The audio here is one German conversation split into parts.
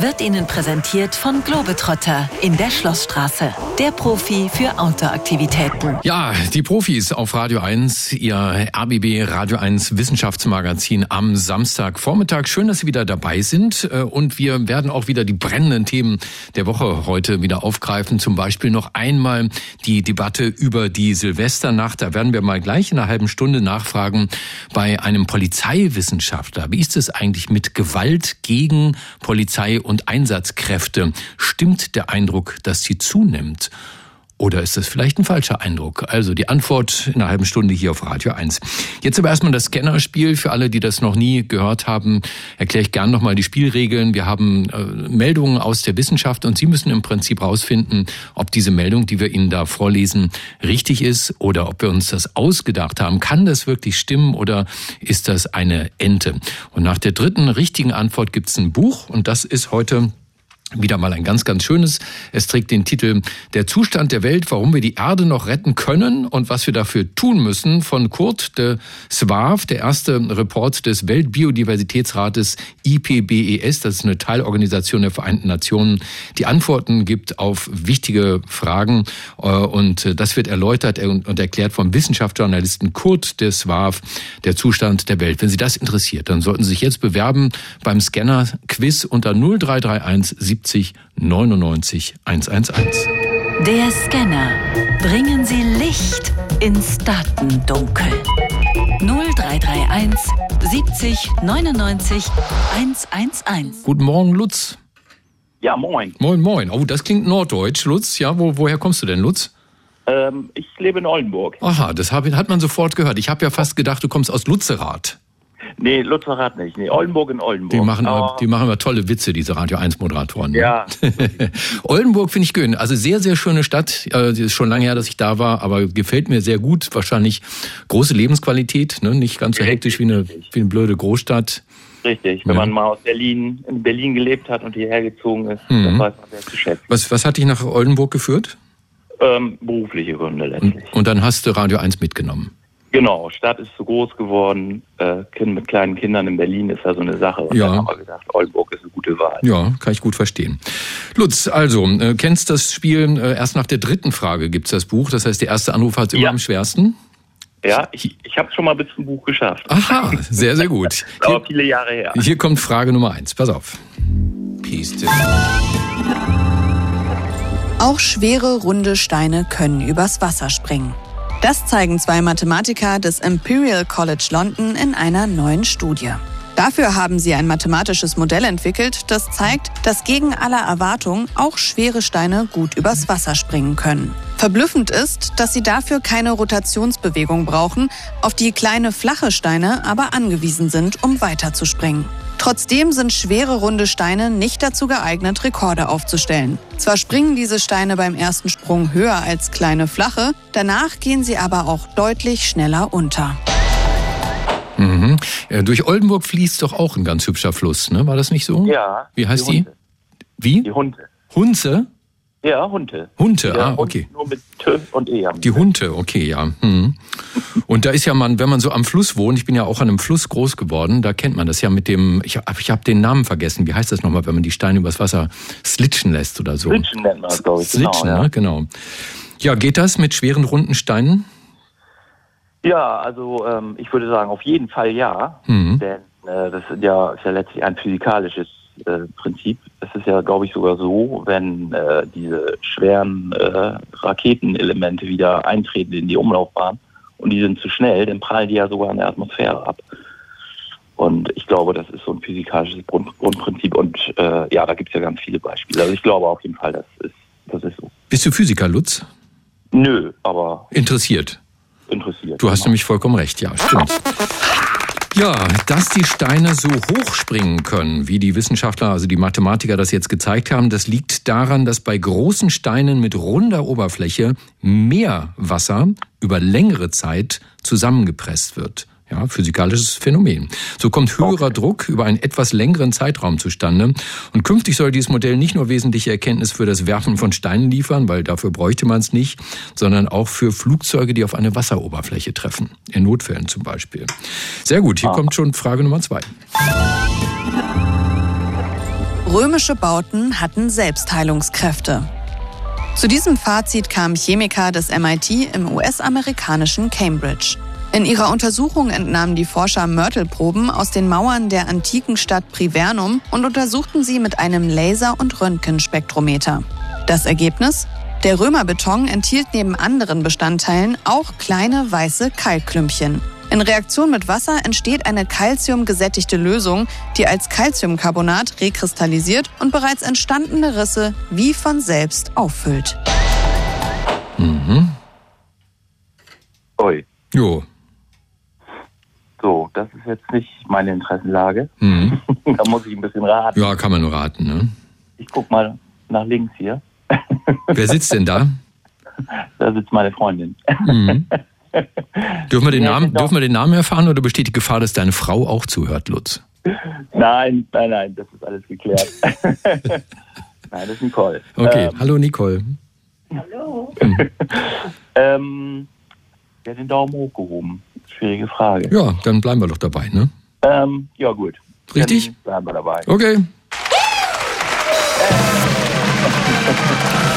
wird Ihnen präsentiert von Globetrotter in der Schlossstraße. Der Profi für Outdoor-Aktivitäten. Ja, die Profis auf Radio 1, Ihr RBB Radio 1 Wissenschaftsmagazin am Samstagvormittag. Schön, dass Sie wieder dabei sind. Äh, und wir werden auch wieder die brennenden Themen der Woche heute wieder aufgreifen. Zum Beispiel noch einmal die Debatte über die Silvesternacht. Da werden wir mal gleich in einer halben Stunde nachfragen bei einem Polizeiwissenschaftler. Wie ist es eigentlich mit Gewalt gegen Polizei und Einsatzkräfte. Stimmt der Eindruck, dass sie zunimmt? Oder ist das vielleicht ein falscher Eindruck? Also die Antwort in einer halben Stunde hier auf Radio 1. Jetzt aber erstmal das Scannerspiel. Für alle, die das noch nie gehört haben, erkläre ich gern nochmal die Spielregeln. Wir haben äh, Meldungen aus der Wissenschaft und Sie müssen im Prinzip rausfinden, ob diese Meldung, die wir Ihnen da vorlesen, richtig ist oder ob wir uns das ausgedacht haben. Kann das wirklich stimmen oder ist das eine Ente? Und nach der dritten richtigen Antwort gibt es ein Buch und das ist heute wieder mal ein ganz, ganz schönes. Es trägt den Titel Der Zustand der Welt, warum wir die Erde noch retten können und was wir dafür tun müssen von Kurt de Swaaf, der erste Report des Weltbiodiversitätsrates IPBES. Das ist eine Teilorganisation der Vereinten Nationen, die Antworten gibt auf wichtige Fragen. Äh, und das wird erläutert und erklärt vom Wissenschaftsjournalisten Kurt de Swaaf, der Zustand der Welt. Wenn Sie das interessiert, dann sollten Sie sich jetzt bewerben beim Scanner-Quiz unter 0331 70 99 111. Der Scanner. Bringen Sie Licht ins Datendunkel. 0331 70 99 111. Guten Morgen, Lutz. Ja, moin. Moin, moin. Oh, das klingt norddeutsch, Lutz. Ja, wo, woher kommst du denn, Lutz? Ähm, ich lebe in Oldenburg. Aha, das hab, hat man sofort gehört. Ich habe ja fast gedacht, du kommst aus Lutzerath. Nee, Lutzerath nicht. Nee, Oldenburg in Oldenburg. Die machen, aber, die machen immer tolle Witze, diese Radio 1 Moderatoren. Ne? Ja. Oldenburg finde ich schön. Also sehr, sehr schöne Stadt. Es ist schon lange her, dass ich da war, aber gefällt mir sehr gut. Wahrscheinlich große Lebensqualität, ne? nicht ganz so hektisch wie eine, wie eine blöde Großstadt. Richtig, wenn ja. man mal aus Berlin, in Berlin gelebt hat und hierher gezogen ist, mhm. dann weiß man sehr zu schätzen. Was, was hat dich nach Oldenburg geführt? Ähm, berufliche Gründe letztlich. Und, und dann hast du Radio 1 mitgenommen? Genau, Stadt ist zu groß geworden. Äh, kind mit kleinen Kindern in Berlin ist ja so eine Sache. Und ja. dann haben wir gedacht, Oldenburg ist eine gute Wahl. Ja, kann ich gut verstehen. Lutz, also, äh, kennst das Spiel, äh, erst nach der dritten Frage gibt's das Buch. Das heißt, der erste Anruf hat immer ja. am schwersten. Ja, ich, ich habe schon mal bis zum Buch geschafft. Aha, sehr, sehr gut. Aber viele Jahre her. Hier kommt Frage Nummer eins. Pass auf. Peace Auch schwere, runde Steine können übers Wasser springen. Das zeigen zwei Mathematiker des Imperial College London in einer neuen Studie. Dafür haben sie ein mathematisches Modell entwickelt, das zeigt, dass gegen aller Erwartung auch schwere Steine gut übers Wasser springen können. Verblüffend ist, dass sie dafür keine Rotationsbewegung brauchen, auf die kleine flache Steine aber angewiesen sind, um weiterzuspringen. Trotzdem sind schwere runde Steine nicht dazu geeignet, Rekorde aufzustellen. Zwar springen diese Steine beim ersten Sprung höher als kleine flache, danach gehen sie aber auch deutlich schneller unter. Mhm. Äh, durch Oldenburg fließt doch auch ein ganz hübscher Fluss, ne? War das nicht so? Ja. Wie heißt die? die? Wie? Die Hunde. Hunze? Ja, Hunte. Hunte, ja, ah, okay. Nur mit T und E. Die Hunte, okay, ja. Hm. Und da ist ja man, wenn man so am Fluss wohnt, ich bin ja auch an einem Fluss groß geworden, da kennt man das ja mit dem, ich, ich habe den Namen vergessen, wie heißt das nochmal, wenn man die Steine übers Wasser slitschen lässt oder so? Slitschen nennt man das, glaube ich. Slitschen, genau, ja. Ne? genau. Ja, geht das mit schweren, runden Steinen? Ja, also ähm, ich würde sagen, auf jeden Fall ja. Mhm. Denn äh, das ist ja, ist ja letztlich ein physikalisches äh, Prinzip. Es ist ja, glaube ich, sogar so, wenn äh, diese schweren äh, Raketenelemente wieder eintreten in die Umlaufbahn und die sind zu schnell, dann prallen die ja sogar in der Atmosphäre ab. Und ich glaube, das ist so ein physikalisches Grund, Grundprinzip. Und äh, ja, da gibt es ja ganz viele Beispiele. Also ich glaube auf jeden Fall, das ist, das ist so. Bist du Physiker, Lutz? Nö, aber. Interessiert. Interessiert. Du hast genau. nämlich vollkommen recht, ja, stimmt. Ja, dass die Steine so hoch springen können, wie die Wissenschaftler, also die Mathematiker das jetzt gezeigt haben, das liegt daran, dass bei großen Steinen mit runder Oberfläche mehr Wasser über längere Zeit zusammengepresst wird. Ja, physikalisches Phänomen. So kommt höherer okay. Druck über einen etwas längeren Zeitraum zustande. Und künftig soll dieses Modell nicht nur wesentliche Erkenntnis für das Werfen von Steinen liefern, weil dafür bräuchte man es nicht, sondern auch für Flugzeuge, die auf eine Wasseroberfläche treffen. In Notfällen zum Beispiel. Sehr gut, hier ah. kommt schon Frage Nummer zwei. Römische Bauten hatten Selbstheilungskräfte. Zu diesem Fazit kamen Chemiker des MIT im US-amerikanischen Cambridge. In ihrer Untersuchung entnahmen die Forscher Mörtelproben aus den Mauern der antiken Stadt Privernum und untersuchten sie mit einem Laser- und Röntgenspektrometer. Das Ergebnis? Der Römerbeton enthielt neben anderen Bestandteilen auch kleine weiße Kalkklümpchen. In Reaktion mit Wasser entsteht eine calciumgesättigte Lösung, die als Calciumcarbonat rekristallisiert und bereits entstandene Risse wie von selbst auffüllt. Mhm. Ui. Jo. So, das ist jetzt nicht meine Interessenlage. Mhm. da muss ich ein bisschen raten. Ja, kann man nur raten, ne? Ich guck mal nach links hier. Wer sitzt denn da? Da sitzt meine Freundin. Mhm. dürfen, wir den Namen, dürfen wir den Namen erfahren oder besteht die Gefahr, dass deine Frau auch zuhört, Lutz? Nein, nein, nein, das ist alles geklärt. nein, das ist Nicole. Okay, ähm, hallo Nicole. Hallo. Hm. ähm, wer hat den Daumen hochgehoben? Schwierige Frage. Ja, dann bleiben wir doch dabei, ne? Ähm, ja, gut. Richtig? Dann bleiben wir dabei. Okay.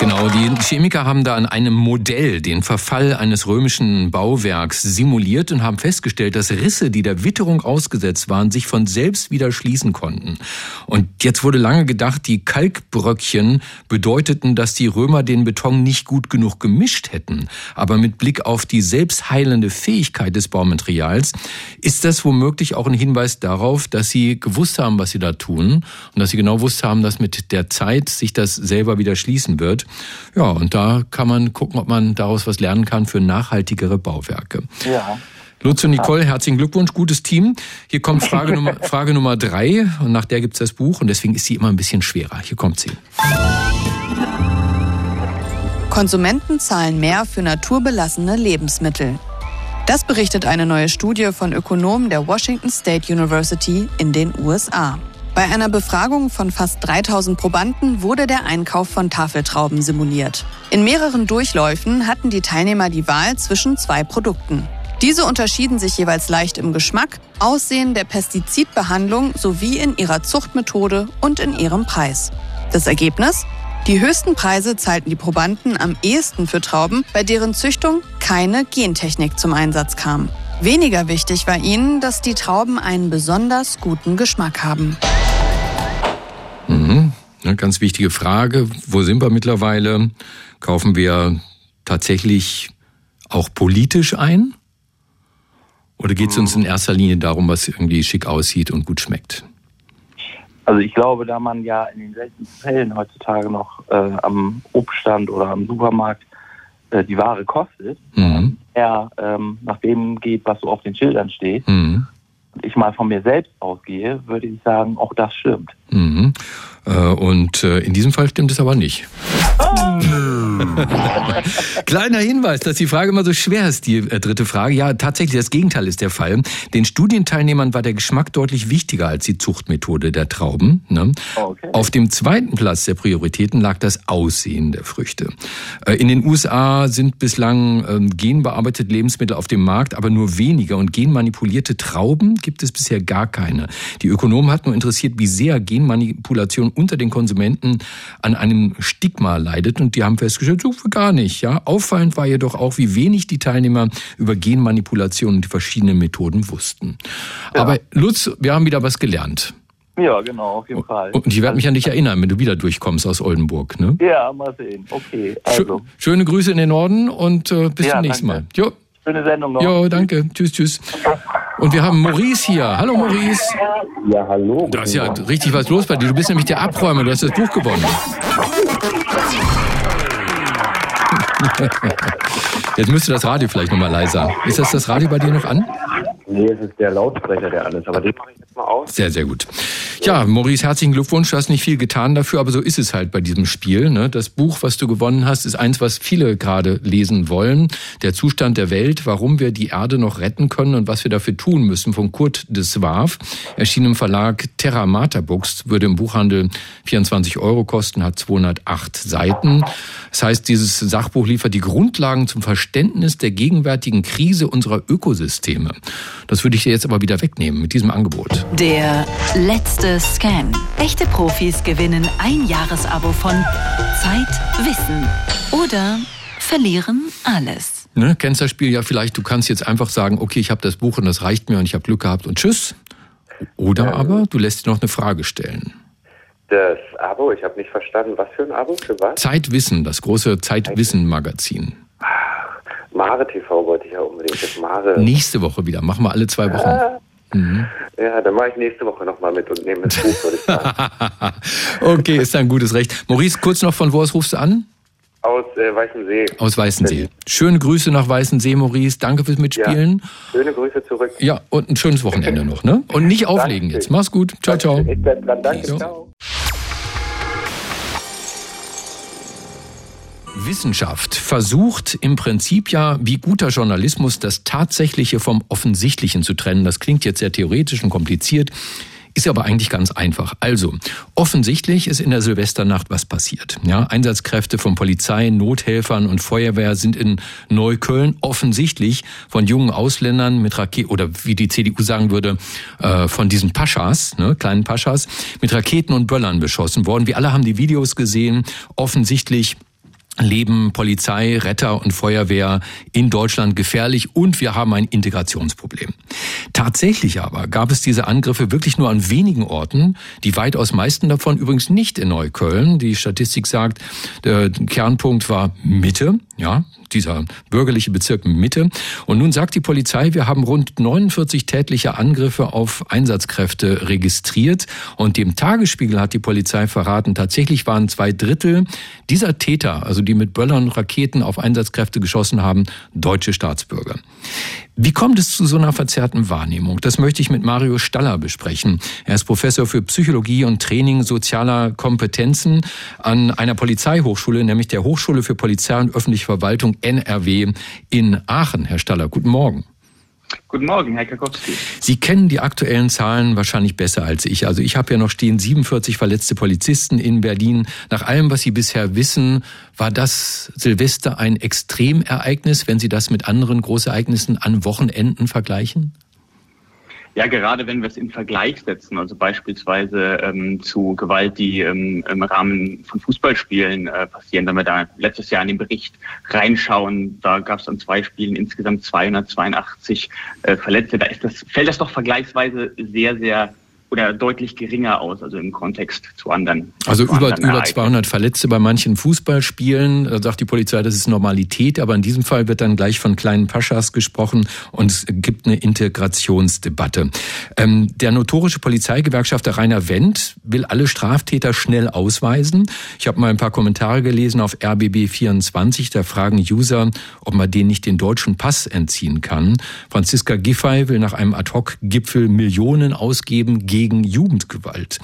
Genau, die Chemiker haben da an einem Modell den Verfall eines römischen Bauwerks simuliert und haben festgestellt, dass Risse, die der Witterung ausgesetzt waren, sich von selbst wieder schließen konnten. Und jetzt wurde lange gedacht, die Kalkbröckchen bedeuteten, dass die Römer den Beton nicht gut genug gemischt hätten. Aber mit Blick auf die selbstheilende Fähigkeit des Baumaterials ist das womöglich auch ein Hinweis darauf, dass sie gewusst haben, was sie da tun und dass sie genau wusst haben, dass mit der Zeit sich das selber wieder schließen wird. Ja, und da kann man gucken, ob man daraus was lernen kann für nachhaltigere Bauwerke. Ja. Lutz und Nicole, herzlichen Glückwunsch, gutes Team. Hier kommt Frage Nummer, Frage Nummer drei und nach der gibt's das Buch und deswegen ist sie immer ein bisschen schwerer. Hier kommt sie. Konsumenten zahlen mehr für naturbelassene Lebensmittel. Das berichtet eine neue Studie von Ökonomen der Washington State University in den USA. Bei einer Befragung von fast 3000 Probanden wurde der Einkauf von Tafeltrauben simuliert. In mehreren Durchläufen hatten die Teilnehmer die Wahl zwischen zwei Produkten. Diese unterschieden sich jeweils leicht im Geschmack, Aussehen der Pestizidbehandlung sowie in ihrer Zuchtmethode und in ihrem Preis. Das Ergebnis? Die höchsten Preise zahlten die Probanden am ehesten für Trauben, bei deren Züchtung keine Gentechnik zum Einsatz kam. Weniger wichtig war ihnen, dass die Trauben einen besonders guten Geschmack haben. Mhm. Eine ganz wichtige Frage. Wo sind wir mittlerweile? Kaufen wir tatsächlich auch politisch ein? Oder geht es uns in erster Linie darum, was irgendwie schick aussieht und gut schmeckt? Also ich glaube, da man ja in den seltensten Fällen heutzutage noch äh, am Obststand oder am Supermarkt äh, die Ware kostet, mhm. Eher ähm, nach dem geht, was so auf den Schildern steht, mhm ich mal von mir selbst ausgehe, würde ich sagen, auch das stimmt. Mhm. Äh, und äh, in diesem Fall stimmt es aber nicht. Kleiner Hinweis, dass die Frage immer so schwer ist, die äh, dritte Frage. Ja, tatsächlich, das Gegenteil ist der Fall. Den Studienteilnehmern war der Geschmack deutlich wichtiger als die Zuchtmethode der Trauben. Ne? Okay. Auf dem zweiten Platz der Prioritäten lag das Aussehen der Früchte. Äh, in den USA sind bislang ähm, genbearbeitete Lebensmittel auf dem Markt, aber nur weniger. Und genmanipulierte Trauben gibt es bisher gar keine. Die Ökonomen hatten nur interessiert, wie sehr Genmanipulation unter den Konsumenten an einem Stigma leidet. Und die haben festgestellt, so gar nicht. Ja, auffallend war jedoch auch, wie wenig die Teilnehmer über Genmanipulation und die verschiedenen Methoden wussten. Ja. Aber Lutz, wir haben wieder was gelernt. Ja, genau, auf jeden Fall. Und ich werde mich an dich erinnern, wenn du wieder durchkommst aus Oldenburg. Ne? Ja, mal sehen. Okay, also. Schöne Grüße in den Norden und äh, bis ja, zum nächsten danke. Mal. Jo. Schöne Sendung noch. Jo, danke. Tschüss, tschüss. Und wir haben Maurice hier. Hallo Maurice. Ja, hallo. Da ist ja richtig was los bei dir. Du bist nämlich der Abräumer. Du hast das Buch gewonnen. Jetzt müsste das Radio vielleicht nochmal leiser. Ist das das Radio bei dir noch an? Nee, es ist der Lautsprecher, der ist. Aber den mache ich mal aus. Sehr, sehr gut. Ja, Maurice, herzlichen Glückwunsch. Du hast nicht viel getan dafür, aber so ist es halt bei diesem Spiel. Ne? Das Buch, was du gewonnen hast, ist eins, was viele gerade lesen wollen. Der Zustand der Welt, warum wir die Erde noch retten können und was wir dafür tun müssen, von Kurt de Swaaf. Erschien im Verlag Terra Mater Books, würde im Buchhandel 24 Euro kosten, hat 208 Seiten. Das heißt, dieses Sachbuch liefert die Grundlagen zum Verständnis der gegenwärtigen Krise unserer Ökosysteme. Das würde ich dir jetzt aber wieder wegnehmen mit diesem Angebot. Der letzte Scan. Echte Profis gewinnen ein Jahresabo von Zeit, Wissen oder verlieren alles. Ne, kennst das Spiel ja vielleicht, du kannst jetzt einfach sagen, okay, ich habe das Buch und das reicht mir und ich habe Glück gehabt und tschüss. Oder ähm, aber du lässt dir noch eine Frage stellen. Das Abo, ich habe nicht verstanden, was für ein Abo, für was? Zeitwissen, das große Zeitwissen-Magazin. Mare TV wollte ich ja unbedingt. Das Mare. Nächste Woche wieder, machen wir alle zwei Wochen. Ah. Mhm. Ja, dann mache ich nächste Woche nochmal mit und nehme das Buch, würde ich sagen. okay, ist ein gutes Recht. Maurice, kurz noch von wo aus rufst du an? Aus äh, Weißensee. Aus Weißensee. Schöne Grüße nach Weißensee, Maurice. Danke fürs Mitspielen. Ja, schöne Grüße zurück. Ja, und ein schönes Wochenende noch, ne? Und nicht auflegen jetzt. Mach's gut. Ciao, ciao. Ich bleib dran. Danke. Ciao. Wissenschaft versucht im Prinzip ja, wie guter Journalismus, das Tatsächliche vom Offensichtlichen zu trennen. Das klingt jetzt sehr theoretisch und kompliziert. Ist aber eigentlich ganz einfach. Also, offensichtlich ist in der Silvesternacht was passiert. Ja, Einsatzkräfte von Polizei, Nothelfern und Feuerwehr sind in Neukölln offensichtlich von jungen Ausländern mit Raketen, oder wie die CDU sagen würde, äh, von diesen Paschas, ne, kleinen Paschas, mit Raketen und Böllern beschossen worden. Wir alle haben die Videos gesehen. Offensichtlich leben Polizei, Retter und Feuerwehr in Deutschland gefährlich und wir haben ein Integrationsproblem. Tatsächlich aber gab es diese Angriffe wirklich nur an wenigen Orten, die weitaus meisten davon übrigens nicht in Neukölln. Die Statistik sagt, der Kernpunkt war Mitte, ja, dieser bürgerliche Bezirk Mitte. Und nun sagt die Polizei, wir haben rund 49 tätliche Angriffe auf Einsatzkräfte registriert. Und dem Tagesspiegel hat die Polizei verraten, tatsächlich waren zwei Drittel dieser Täter, also die mit Böllern und Raketen auf Einsatzkräfte geschossen haben, deutsche Staatsbürger. Wie kommt es zu so einer verzerrten Wahrnehmung? Das möchte ich mit Mario Staller besprechen. Er ist Professor für Psychologie und Training sozialer Kompetenzen an einer Polizeihochschule, nämlich der Hochschule für Polizei und öffentliche Verwaltung NRW in Aachen. Herr Staller, guten Morgen. Guten Morgen, Herr Kakowski. Sie kennen die aktuellen Zahlen wahrscheinlich besser als ich. Also ich habe ja noch stehen 47 verletzte Polizisten in Berlin. Nach allem, was Sie bisher wissen, war das Silvester ein Extremereignis, wenn Sie das mit anderen Großereignissen an Wochenenden vergleichen? Ja, gerade wenn wir es in Vergleich setzen, also beispielsweise ähm, zu Gewalt, die ähm, im Rahmen von Fußballspielen äh, passieren, wenn wir da letztes Jahr in den Bericht reinschauen, da gab es an zwei Spielen insgesamt 282 äh, Verletzte, da ist das, fällt das doch vergleichsweise sehr, sehr oder deutlich geringer aus, also im Kontext zu anderen. Also zu über, anderen über 200 Verletzte bei manchen Fußballspielen, da sagt die Polizei, das ist Normalität, aber in diesem Fall wird dann gleich von kleinen Paschas gesprochen und es gibt eine Integrationsdebatte. Ähm, der notorische Polizeigewerkschafter Rainer Wendt will alle Straftäter schnell ausweisen. Ich habe mal ein paar Kommentare gelesen auf RBB24, da fragen User, ob man denen nicht den deutschen Pass entziehen kann. Franziska Giffey will nach einem Ad-Hoc-Gipfel Millionen ausgeben gegen Jugendgewalt.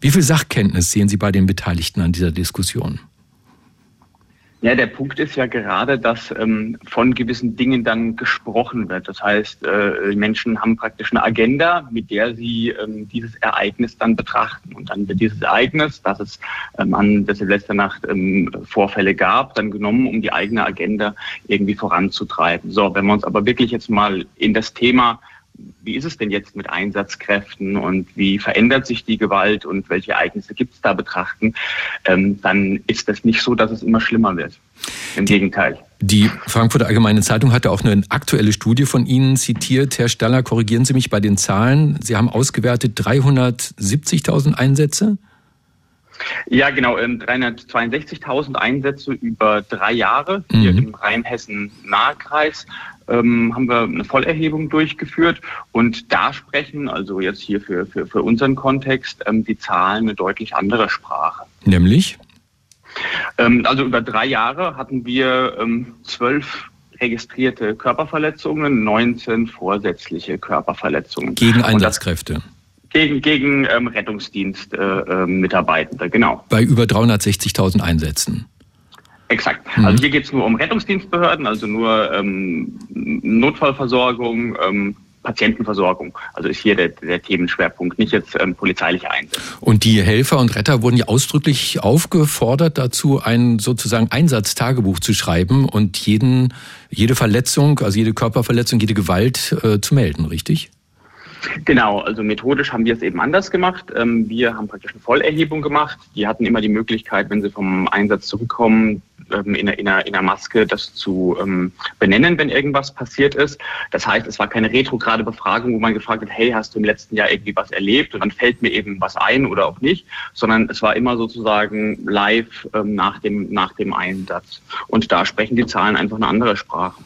Wie viel Sachkenntnis sehen Sie bei den Beteiligten an dieser Diskussion? Ja, der Punkt ist ja gerade, dass ähm, von gewissen Dingen dann gesprochen wird. Das heißt, äh, Menschen haben praktisch eine Agenda, mit der sie ähm, dieses Ereignis dann betrachten. Und dann wird dieses Ereignis, dass es ähm, an der Silvesternacht ähm, Vorfälle gab, dann genommen, um die eigene Agenda irgendwie voranzutreiben. So, wenn wir uns aber wirklich jetzt mal in das Thema wie ist es denn jetzt mit Einsatzkräften und wie verändert sich die Gewalt und welche Ereignisse gibt es da betrachten, ähm, dann ist das nicht so, dass es immer schlimmer wird. Im Gegenteil. Die Frankfurter Allgemeine Zeitung hatte auch eine aktuelle Studie von Ihnen zitiert. Herr Staller, korrigieren Sie mich bei den Zahlen. Sie haben ausgewertet 370.000 Einsätze? Ja, genau. 362.000 ähm, Einsätze über drei Jahre hier mhm. im Rheinhessen-Nahkreis ähm, haben wir eine Vollerhebung durchgeführt und da sprechen, also jetzt hier für, für, für unseren Kontext, ähm, die Zahlen eine deutlich andere Sprache. Nämlich? Ähm, also über drei Jahre hatten wir ähm, zwölf registrierte Körperverletzungen, 19 vorsätzliche Körperverletzungen. Gegen Einsatzkräfte? Gegen, gegen ähm, Rettungsdienst-Mitarbeitende, äh, äh, genau. Bei über 360.000 Einsätzen. Exakt. Mhm. Also hier geht es nur um Rettungsdienstbehörden, also nur ähm, Notfallversorgung, ähm, Patientenversorgung. Also ist hier der, der Themenschwerpunkt, nicht jetzt ähm, polizeiliche Einsätze. Und die Helfer und Retter wurden ja ausdrücklich aufgefordert dazu, ein sozusagen Einsatztagebuch zu schreiben und jeden, jede Verletzung, also jede Körperverletzung, jede Gewalt äh, zu melden, richtig? Genau, also methodisch haben wir es eben anders gemacht. Ähm, wir haben praktisch eine Vollerhebung gemacht. Die hatten immer die Möglichkeit, wenn sie vom Einsatz zurückkommen, ähm, in, einer, in einer Maske das zu ähm, benennen, wenn irgendwas passiert ist. Das heißt, es war keine retrograde Befragung, wo man gefragt hat, hey, hast du im letzten Jahr irgendwie was erlebt? Und dann fällt mir eben was ein oder auch nicht, sondern es war immer sozusagen live nach, dem, nach dem Einsatz. Und da sprechen die Zahlen einfach eine andere Sprache.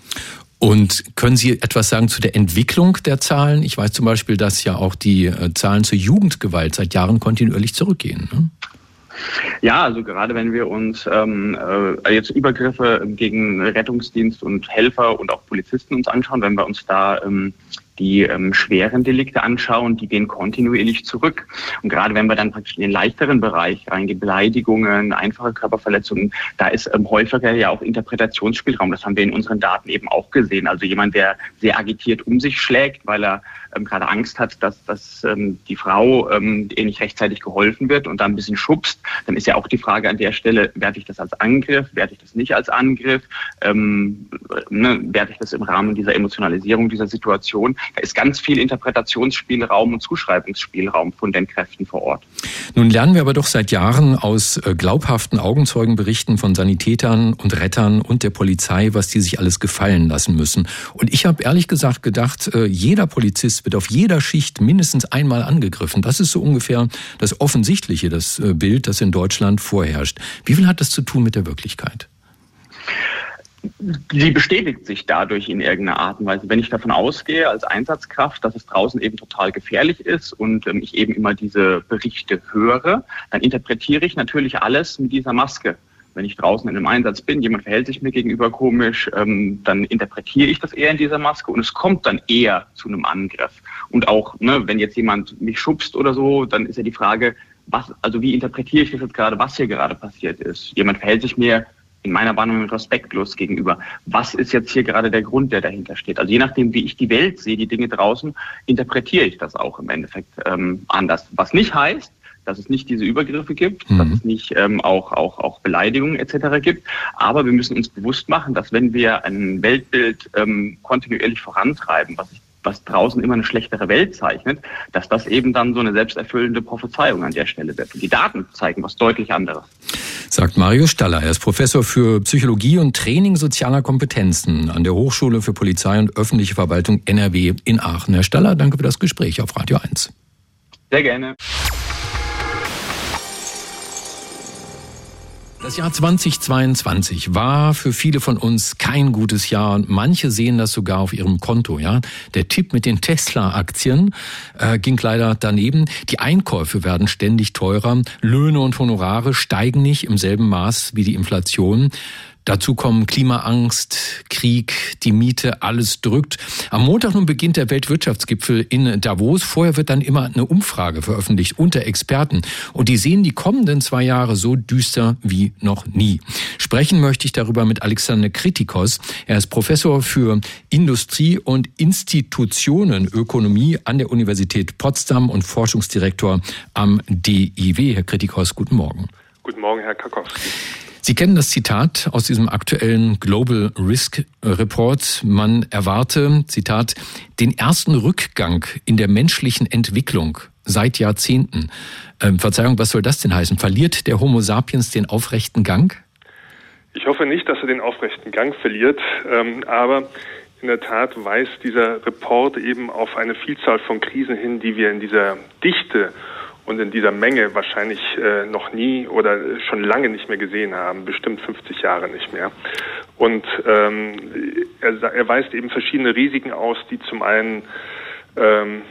Und können Sie etwas sagen zu der Entwicklung der Zahlen? Ich weiß zum Beispiel, dass ja auch die äh, Zahlen zur Jugendgewalt seit Jahren kontinuierlich zurückgehen. Ne? Ja, also gerade wenn wir uns ähm, äh, jetzt Übergriffe gegen Rettungsdienst und Helfer und auch Polizisten uns anschauen, wenn wir uns da ähm, die ähm, schweren Delikte anschauen, die gehen kontinuierlich zurück. Und gerade wenn wir dann praktisch in den leichteren Bereich reingehen, Beleidigungen, einfache Körperverletzungen, da ist ähm, häufiger ja auch Interpretationsspielraum. Das haben wir in unseren Daten eben auch gesehen. Also jemand, der sehr agitiert um sich schlägt, weil er ähm, gerade Angst hat, dass, dass ähm, die Frau ähm, ihr nicht rechtzeitig geholfen wird und da ein bisschen schubst, dann ist ja auch die Frage an der Stelle, werte ich das als Angriff, werte ich das nicht als Angriff, ähm, ne, werte ich das im Rahmen dieser Emotionalisierung dieser Situation. Da ist ganz viel Interpretationsspielraum und Zuschreibungsspielraum von den Kräften vor Ort. Nun lernen wir aber doch seit Jahren aus äh, glaubhaften Augenzeugenberichten von Sanitätern und Rettern und der Polizei, was die sich alles gefallen lassen müssen. Und ich habe ehrlich gesagt gedacht, äh, jeder Polizist wird auf jeder Schicht mindestens einmal angegriffen. Das ist so ungefähr das Offensichtliche, das äh, Bild, das in Deutschland vorherrscht. Wie viel hat das zu tun mit der Wirklichkeit? die bestätigt sich dadurch in irgendeiner Art und Weise. Wenn ich davon ausgehe als Einsatzkraft, dass es draußen eben total gefährlich ist und ähm, ich eben immer diese Berichte höre, dann interpretiere ich natürlich alles mit dieser Maske. Wenn ich draußen in einem Einsatz bin, jemand verhält sich mir gegenüber komisch, ähm, dann interpretiere ich das eher in dieser Maske und es kommt dann eher zu einem Angriff. Und auch, ne, wenn jetzt jemand mich schubst oder so, dann ist ja die Frage, was, also wie interpretiere ich das jetzt gerade, was hier gerade passiert ist? Jemand verhält sich mir in meiner Wahrnehmung respektlos gegenüber. Was ist jetzt hier gerade der Grund, der dahinter steht? Also je nachdem, wie ich die Welt sehe, die Dinge draußen, interpretiere ich das auch im Endeffekt ähm, anders. Was nicht heißt, dass es nicht diese Übergriffe gibt, mhm. dass es nicht ähm, auch, auch, auch Beleidigungen etc. gibt. Aber wir müssen uns bewusst machen, dass wenn wir ein Weltbild ähm, kontinuierlich vorantreiben, was ich was draußen immer eine schlechtere Welt zeichnet, dass das eben dann so eine selbsterfüllende Prophezeiung an der Stelle wird. Und die Daten zeigen was deutlich anderes. Sagt Mario Staller. Er ist Professor für Psychologie und Training sozialer Kompetenzen an der Hochschule für Polizei und öffentliche Verwaltung NRW in Aachen. Herr Staller, danke für das Gespräch auf Radio 1. Sehr gerne. Das Jahr 2022 war für viele von uns kein gutes Jahr und manche sehen das sogar auf ihrem Konto. Ja, der Tipp mit den Tesla-Aktien äh, ging leider daneben. Die Einkäufe werden ständig teurer, Löhne und Honorare steigen nicht im selben Maß wie die Inflation. Dazu kommen Klimaangst, Krieg, die Miete, alles drückt. Am Montag nun beginnt der Weltwirtschaftsgipfel in Davos. Vorher wird dann immer eine Umfrage veröffentlicht unter Experten. Und die sehen die kommenden zwei Jahre so düster wie noch nie. Sprechen möchte ich darüber mit Alexander Kritikos. Er ist Professor für Industrie- und Institutionenökonomie an der Universität Potsdam und Forschungsdirektor am DIW. Herr Kritikos, guten Morgen. Guten Morgen, Herr Kakowski. Sie kennen das Zitat aus diesem aktuellen Global Risk Report. Man erwarte, Zitat, den ersten Rückgang in der menschlichen Entwicklung seit Jahrzehnten. Ähm, Verzeihung, was soll das denn heißen? Verliert der Homo sapiens den aufrechten Gang? Ich hoffe nicht, dass er den aufrechten Gang verliert, ähm, aber in der Tat weist dieser Report eben auf eine Vielzahl von Krisen hin, die wir in dieser Dichte und in dieser Menge wahrscheinlich äh, noch nie oder schon lange nicht mehr gesehen haben, bestimmt 50 Jahre nicht mehr. Und ähm, er, er weist eben verschiedene Risiken aus, die zum einen ähm,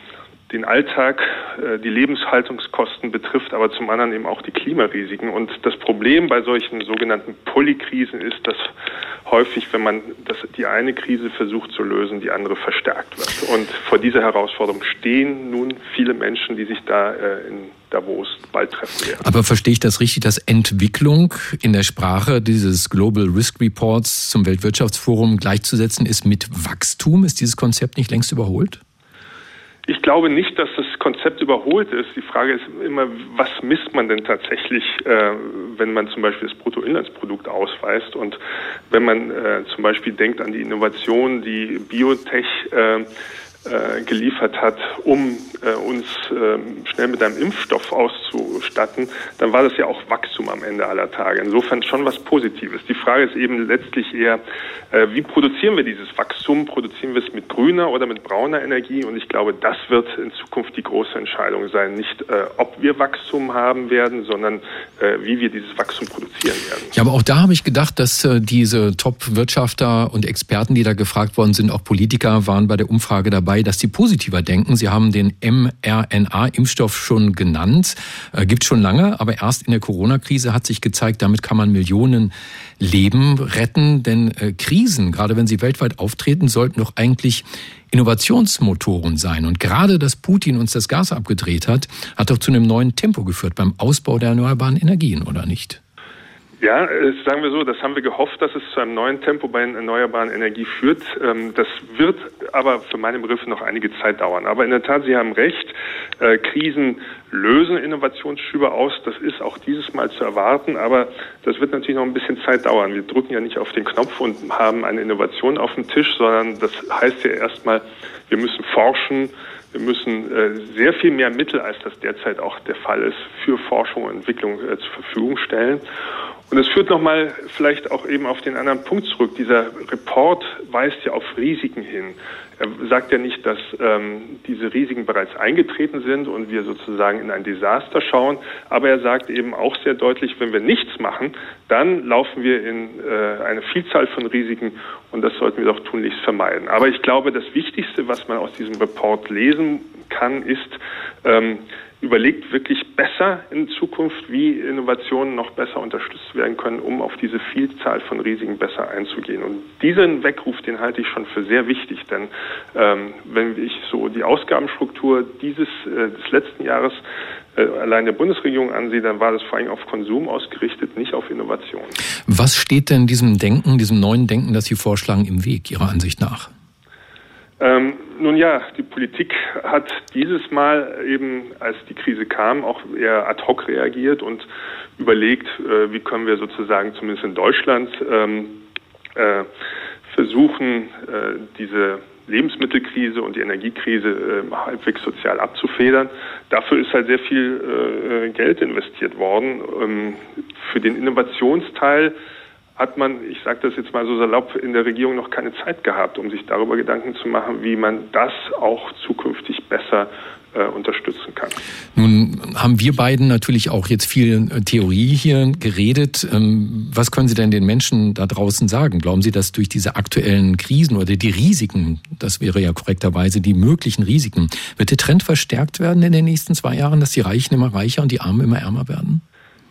den Alltag, äh, die Lebenshaltungskosten betrifft, aber zum anderen eben auch die Klimarisiken. Und das Problem bei solchen sogenannten Polykrisen ist, dass häufig, wenn man das, die eine Krise versucht zu lösen, die andere verstärkt wird. Und vor dieser Herausforderung stehen nun viele Menschen, die sich da äh, in Davos bald treffen werden. Aber verstehe ich das richtig, dass Entwicklung in der Sprache dieses Global Risk Reports zum Weltwirtschaftsforum gleichzusetzen ist mit Wachstum? Ist dieses Konzept nicht längst überholt? Ich glaube nicht, dass das Konzept überholt ist. Die Frage ist immer, was misst man denn tatsächlich, äh, wenn man zum Beispiel das Bruttoinlandsprodukt ausweist und wenn man äh, zum Beispiel denkt an die Innovation, die Biotech äh, äh, geliefert hat, um äh, uns äh, schnell mit einem Impfstoff auszustatten, dann war das ja auch Wachstum am Ende aller Tage. Insofern schon was Positives. Die Frage ist eben letztlich eher, äh, wie produzieren wir dieses Wachstum? Produzieren wir es mit grüner oder mit brauner Energie? Und ich glaube, das wird in Zukunft die große Entscheidung sein. Nicht, äh, ob wir Wachstum haben werden, sondern wie wir dieses Wachstum produzieren werden. Ja, aber auch da habe ich gedacht, dass diese Top-Wirtschafter und Experten, die da gefragt worden sind, auch Politiker waren bei der Umfrage dabei, dabei, dass sie positiver denken. Sie haben den mRNA-Impfstoff schon genannt, äh, gibt schon lange, aber erst in der Corona-Krise hat sich gezeigt, damit kann man Millionen Leben retten. Denn äh, Krisen, gerade wenn sie weltweit auftreten, sollten doch eigentlich Innovationsmotoren sein. Und gerade, dass Putin uns das Gas abgedreht hat, hat doch zu einem neuen Tempo geführt beim Ausbau der erneuerbaren Energien, oder nicht? Ja, äh, sagen wir so, das haben wir gehofft, dass es zu einem neuen Tempo bei erneuerbaren Energie führt. Ähm, das wird aber für meine Begriffe noch einige Zeit dauern. Aber in der Tat, Sie haben recht, äh, Krisen lösen Innovationsschübe aus. Das ist auch dieses Mal zu erwarten, aber das wird natürlich noch ein bisschen Zeit dauern. Wir drücken ja nicht auf den Knopf und haben eine Innovation auf dem Tisch, sondern das heißt ja erstmal, wir müssen forschen, wir müssen äh, sehr viel mehr Mittel, als das derzeit auch der Fall ist, für Forschung und Entwicklung zur Verfügung stellen. Und es führt nochmal vielleicht auch eben auf den anderen Punkt zurück. Dieser Report weist ja auf Risiken hin. Er sagt ja nicht, dass ähm, diese Risiken bereits eingetreten sind und wir sozusagen in ein Desaster schauen, aber er sagt eben auch sehr deutlich, wenn wir nichts machen, dann laufen wir in äh, eine Vielzahl von Risiken und das sollten wir doch tunlichst vermeiden. Aber ich glaube, das Wichtigste, was man aus diesem Report lesen kann, ist, ähm, überlegt wirklich besser in Zukunft, wie Innovationen noch besser unterstützt werden können, um auf diese Vielzahl von Risiken besser einzugehen. Und diesen Weckruf, den halte ich schon für sehr wichtig, denn ähm, wenn ich so die Ausgabenstruktur dieses äh, des letzten Jahres äh, allein der Bundesregierung ansehe, dann war das vor allem auf Konsum ausgerichtet, nicht auf Innovation. Was steht denn diesem Denken, diesem neuen Denken, das Sie vorschlagen, im Weg Ihrer Ansicht nach? Ähm, nun ja, die Politik hat dieses Mal eben, als die Krise kam, auch eher ad hoc reagiert und überlegt, äh, wie können wir sozusagen zumindest in Deutschland ähm, äh, versuchen, äh, diese Lebensmittelkrise und die Energiekrise äh, halbwegs sozial abzufedern. Dafür ist halt sehr viel äh, Geld investiert worden. Ähm, für den Innovationsteil hat man, ich sage das jetzt mal so salopp, in der Regierung noch keine Zeit gehabt, um sich darüber Gedanken zu machen, wie man das auch zukünftig besser äh, unterstützen kann. Nun haben wir beiden natürlich auch jetzt viel äh, Theorie hier geredet. Ähm, was können Sie denn den Menschen da draußen sagen? Glauben Sie, dass durch diese aktuellen Krisen oder die Risiken, das wäre ja korrekterweise die möglichen Risiken, wird der Trend verstärkt werden in den nächsten zwei Jahren, dass die Reichen immer reicher und die Armen immer ärmer werden?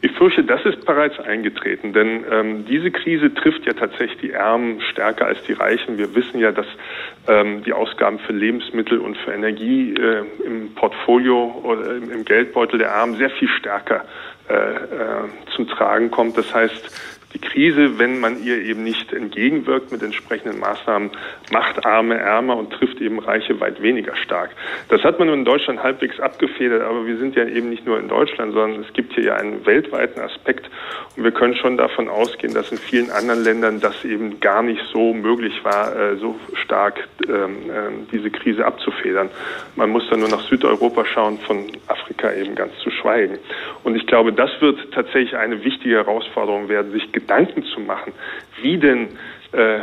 Ich fürchte, das ist bereits eingetreten, denn ähm, diese Krise trifft ja tatsächlich die Ärmen stärker als die Reichen. Wir wissen ja, dass ähm, die Ausgaben für Lebensmittel und für Energie äh, im Portfolio oder im Geldbeutel der Armen sehr viel stärker äh, äh, zum Tragen kommt. Das heißt, die Krise, wenn man ihr eben nicht entgegenwirkt mit entsprechenden Maßnahmen, macht Arme ärmer und trifft eben Reiche weit weniger stark. Das hat man in Deutschland halbwegs abgefedert, aber wir sind ja eben nicht nur in Deutschland, sondern es gibt hier ja einen weltweiten Aspekt und wir können schon davon ausgehen, dass in vielen anderen Ländern das eben gar nicht so möglich war, äh, so stark ähm, ähm, diese Krise abzufedern. Man muss dann nur nach Südeuropa schauen, von Afrika eben ganz zu schweigen. Und ich glaube, das wird tatsächlich eine wichtige Herausforderung werden, sich Gedanken zu machen, wie denn äh,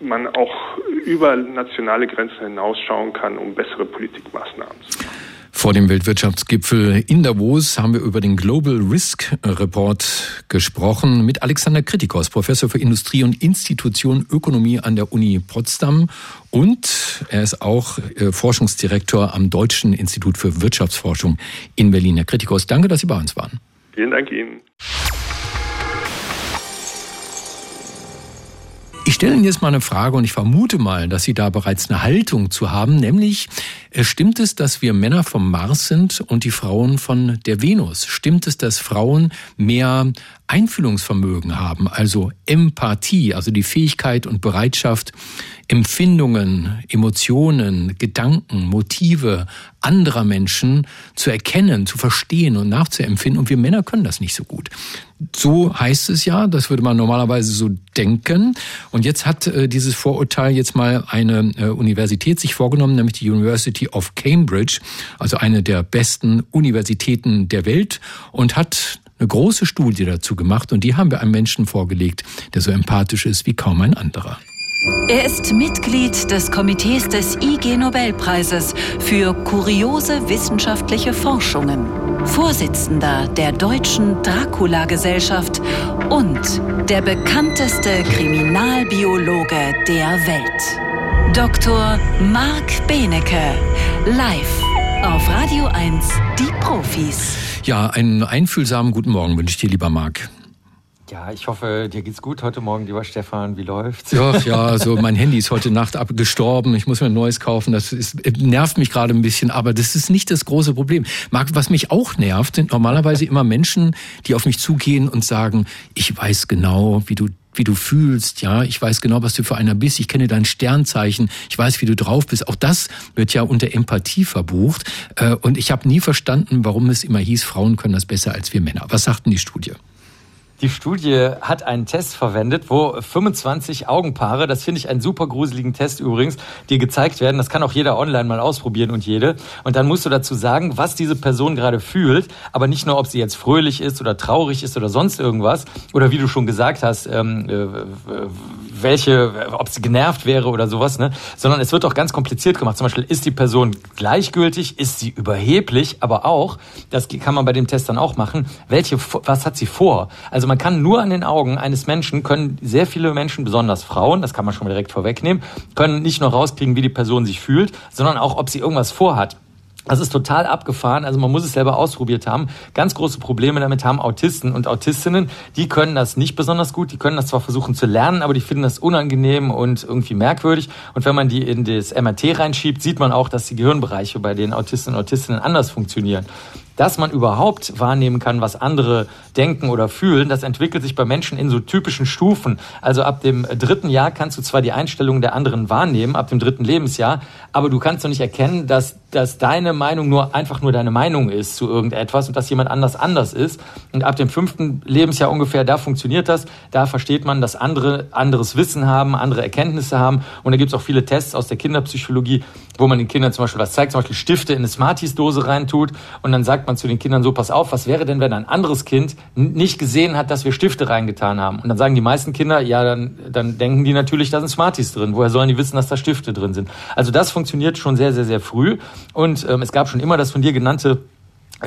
man auch über nationale Grenzen hinausschauen kann, um bessere Politikmaßnahmen zu machen. Vor dem Weltwirtschaftsgipfel in Davos haben wir über den Global Risk Report gesprochen mit Alexander Kritikos, Professor für Industrie und Institution Ökonomie an der Uni Potsdam. Und er ist auch äh, Forschungsdirektor am Deutschen Institut für Wirtschaftsforschung in Berlin. Herr Kritikos, danke, dass Sie bei uns waren. Vielen Dank Ihnen. Ich stelle Ihnen jetzt mal eine Frage und ich vermute mal, dass Sie da bereits eine Haltung zu haben, nämlich äh, stimmt es, dass wir Männer vom Mars sind und die Frauen von der Venus? Stimmt es, dass Frauen mehr Einfühlungsvermögen haben, also Empathie, also die Fähigkeit und Bereitschaft, Empfindungen, Emotionen, Gedanken, Motive anderer Menschen zu erkennen, zu verstehen und nachzuempfinden. Und wir Männer können das nicht so gut. So heißt es ja, das würde man normalerweise so denken. Und jetzt hat äh, dieses Vorurteil jetzt mal eine äh, Universität sich vorgenommen, nämlich die University of Cambridge, also eine der besten Universitäten der Welt, und hat eine große Studie dazu gemacht. Und die haben wir einem Menschen vorgelegt, der so empathisch ist wie kaum ein anderer. Er ist Mitglied des Komitees des IG Nobelpreises für kuriose wissenschaftliche Forschungen, Vorsitzender der Deutschen Dracula-Gesellschaft und der bekannteste Kriminalbiologe der Welt. Dr. Marc Benecke, live auf Radio 1, die Profis. Ja, einen einfühlsamen guten Morgen wünsche ich dir, lieber Marc. Ja, ich hoffe, dir geht's gut heute Morgen, lieber Stefan. Wie läuft's? Ja, ja, so mein Handy ist heute Nacht abgestorben. Ich muss mir ein neues kaufen. Das ist, nervt mich gerade ein bisschen, aber das ist nicht das große Problem. Marc, was mich auch nervt, sind normalerweise immer Menschen, die auf mich zugehen und sagen, ich weiß genau, wie du wie du fühlst, ja, ich weiß genau, was du für einer bist, ich kenne dein Sternzeichen, ich weiß, wie du drauf bist. Auch das wird ja unter Empathie verbucht. Äh, und ich habe nie verstanden, warum es immer hieß, Frauen können das besser als wir Männer. Was sagt denn die Studie? Die Studie hat einen Test verwendet, wo 25 Augenpaare, das finde ich einen super gruseligen Test übrigens, dir gezeigt werden. Das kann auch jeder online mal ausprobieren und jede. Und dann musst du dazu sagen, was diese Person gerade fühlt, aber nicht nur, ob sie jetzt fröhlich ist oder traurig ist oder sonst irgendwas. Oder wie du schon gesagt hast, ähm, äh, welche, ob sie genervt wäre oder sowas, ne? Sondern es wird auch ganz kompliziert gemacht. Zum Beispiel, ist die Person gleichgültig, ist sie überheblich, aber auch, das kann man bei dem Test dann auch machen, welche, was hat sie vor? Also man kann nur an den Augen eines Menschen, können sehr viele Menschen, besonders Frauen, das kann man schon direkt vorwegnehmen, können nicht nur rauskriegen, wie die Person sich fühlt, sondern auch, ob sie irgendwas vorhat. Das ist total abgefahren. Also man muss es selber ausprobiert haben. Ganz große Probleme damit haben Autisten und Autistinnen. Die können das nicht besonders gut. Die können das zwar versuchen zu lernen, aber die finden das unangenehm und irgendwie merkwürdig. Und wenn man die in das MRT reinschiebt, sieht man auch, dass die Gehirnbereiche bei den Autisten und Autistinnen anders funktionieren dass man überhaupt wahrnehmen kann, was andere denken oder fühlen, das entwickelt sich bei Menschen in so typischen Stufen. Also ab dem dritten Jahr kannst du zwar die Einstellungen der anderen wahrnehmen, ab dem dritten Lebensjahr, aber du kannst doch nicht erkennen, dass, dass deine Meinung nur einfach nur deine Meinung ist zu irgendetwas und dass jemand anders anders ist. Und ab dem fünften Lebensjahr ungefähr, da funktioniert das. Da versteht man, dass andere anderes Wissen haben, andere Erkenntnisse haben. Und da gibt es auch viele Tests aus der Kinderpsychologie, wo man den Kindern zum Beispiel was zeigt, zum Beispiel Stifte in eine Smarties-Dose reintut und dann sagt man zu den Kindern so, pass auf, was wäre denn, wenn ein anderes Kind nicht gesehen hat, dass wir Stifte reingetan haben? Und dann sagen die meisten Kinder, ja, dann, dann denken die natürlich, da sind Smarties drin. Woher sollen die wissen, dass da Stifte drin sind? Also das funktioniert schon sehr, sehr, sehr früh und ähm, es gab schon immer das von dir genannte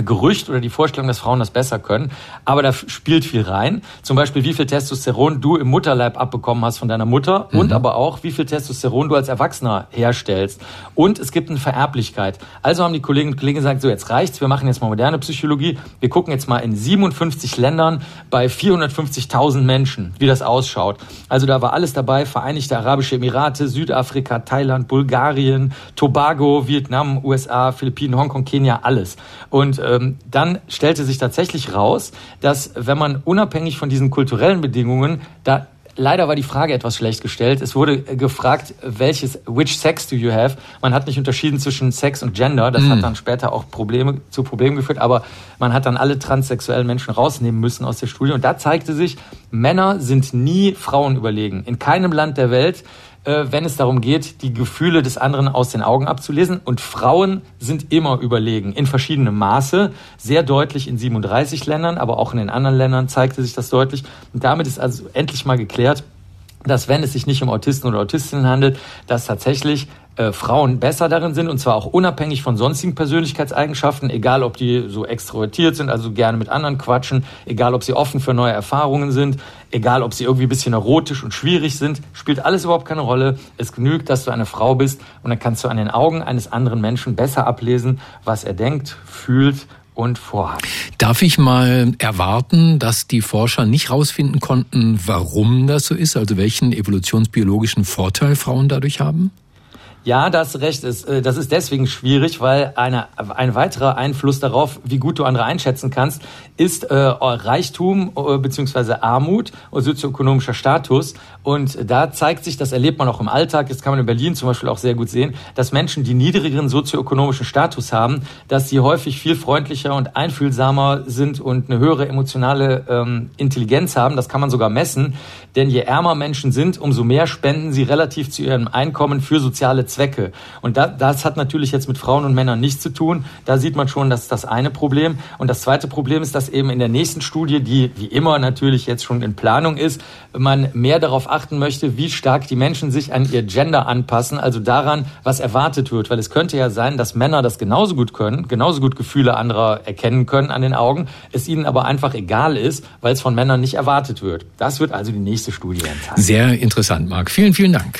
Gerücht oder die Vorstellung, dass Frauen das besser können. Aber da spielt viel rein. Zum Beispiel, wie viel Testosteron du im Mutterleib abbekommen hast von deiner Mutter mhm. und aber auch, wie viel Testosteron du als Erwachsener herstellst. Und es gibt eine Vererblichkeit. Also haben die Kolleginnen und Kollegen gesagt, so jetzt reicht's, wir machen jetzt mal moderne Psychologie. Wir gucken jetzt mal in 57 Ländern bei 450.000 Menschen, wie das ausschaut. Also da war alles dabei, Vereinigte Arabische Emirate, Südafrika, Thailand, Bulgarien, Tobago, Vietnam, USA, Philippinen, Hongkong, Kenia, alles. Und ähm, dann stellte sich tatsächlich raus, dass wenn man unabhängig von diesen kulturellen Bedingungen da Leider war die Frage etwas schlecht gestellt. Es wurde gefragt, welches, which sex do you have? Man hat nicht unterschieden zwischen Sex und Gender. Das mm. hat dann später auch Probleme, zu Problemen geführt. Aber man hat dann alle transsexuellen Menschen rausnehmen müssen aus der Studie. Und da zeigte sich, Männer sind nie Frauen überlegen. In keinem Land der Welt äh, wenn es darum geht, die Gefühle des anderen aus den Augen abzulesen. Und Frauen sind immer überlegen, in verschiedenem Maße, sehr deutlich in 37 Ländern, aber auch in den anderen Ländern zeigte sich das deutlich. Und damit ist also endlich mal geklärt, dass wenn es sich nicht um Autisten oder Autistinnen handelt, dass tatsächlich äh, Frauen besser darin sind und zwar auch unabhängig von sonstigen Persönlichkeitseigenschaften, egal ob die so extrovertiert sind, also gerne mit anderen quatschen, egal ob sie offen für neue Erfahrungen sind, egal ob sie irgendwie ein bisschen erotisch und schwierig sind, spielt alles überhaupt keine Rolle. Es genügt, dass du eine Frau bist und dann kannst du an den Augen eines anderen Menschen besser ablesen, was er denkt, fühlt und vorhaben. Darf ich mal erwarten, dass die Forscher nicht herausfinden konnten, warum das so ist, also welchen evolutionsbiologischen Vorteil Frauen dadurch haben? Ja, das Recht ist, äh, das ist deswegen schwierig, weil eine, ein weiterer Einfluss darauf, wie gut du andere einschätzen kannst, ist äh, Reichtum äh, beziehungsweise Armut und sozioökonomischer Status. Und da zeigt sich, das erlebt man auch im Alltag, das kann man in Berlin zum Beispiel auch sehr gut sehen, dass Menschen, die niedrigeren sozioökonomischen Status haben, dass sie häufig viel freundlicher und einfühlsamer sind und eine höhere emotionale ähm, Intelligenz haben. Das kann man sogar messen. Denn je ärmer Menschen sind, umso mehr spenden sie relativ zu ihrem Einkommen für soziale Zwecke. Und da, das hat natürlich jetzt mit Frauen und Männern nichts zu tun. Da sieht man schon, das ist das eine Problem. Und das zweite Problem ist, dass eben in der nächsten Studie, die wie immer natürlich jetzt schon in Planung ist, man mehr darauf achten möchte, wie stark die Menschen sich an ihr Gender anpassen, also daran, was erwartet wird. Weil es könnte ja sein, dass Männer das genauso gut können, genauso gut Gefühle anderer erkennen können an den Augen, es ihnen aber einfach egal ist, weil es von Männern nicht erwartet wird. Das wird also die nächste Studie enthalten. Sehr interessant, Marc. Vielen, vielen Dank.